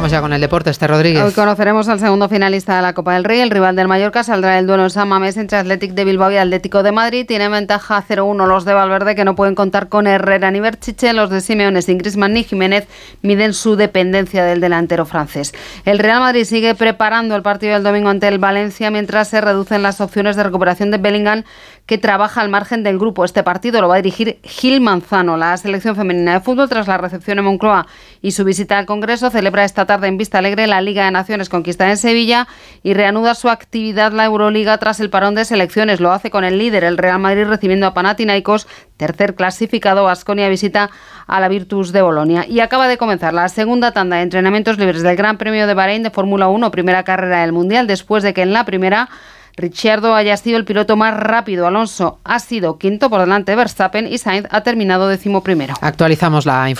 Vamos ya con el deporte, este Rodríguez. Hoy conoceremos al segundo finalista de la Copa del Rey. El rival del Mallorca saldrá el duelo en San Mamés entre Athletic de Bilbao y Atlético de Madrid. Tiene ventaja 0-1 los de Valverde que no pueden contar con Herrera ni Berchiche. Los de Simeone sin ni Jiménez miden su dependencia del delantero francés. El Real Madrid sigue preparando el partido del domingo ante el Valencia mientras se reducen las opciones de recuperación de Bellingham que trabaja al margen del grupo. Este partido lo va a dirigir Gil Manzano. La selección femenina de fútbol tras la recepción en Moncloa y su visita al Congreso celebra esta tarde en Vista Alegre la Liga de Naciones conquistada en Sevilla y reanuda su actividad la Euroliga tras el parón de selecciones. Lo hace con el líder, el Real Madrid, recibiendo a Panathinaikos, tercer clasificado. Asconia visita a la Virtus de Bolonia. Y acaba de comenzar la segunda tanda de entrenamientos libres del Gran Premio de Bahrein de Fórmula 1, primera carrera del Mundial, después de que en la primera Ricciardo haya sido el piloto más rápido. Alonso ha sido quinto por delante de Verstappen y Sainz ha terminado décimo primero. Actualizamos la información.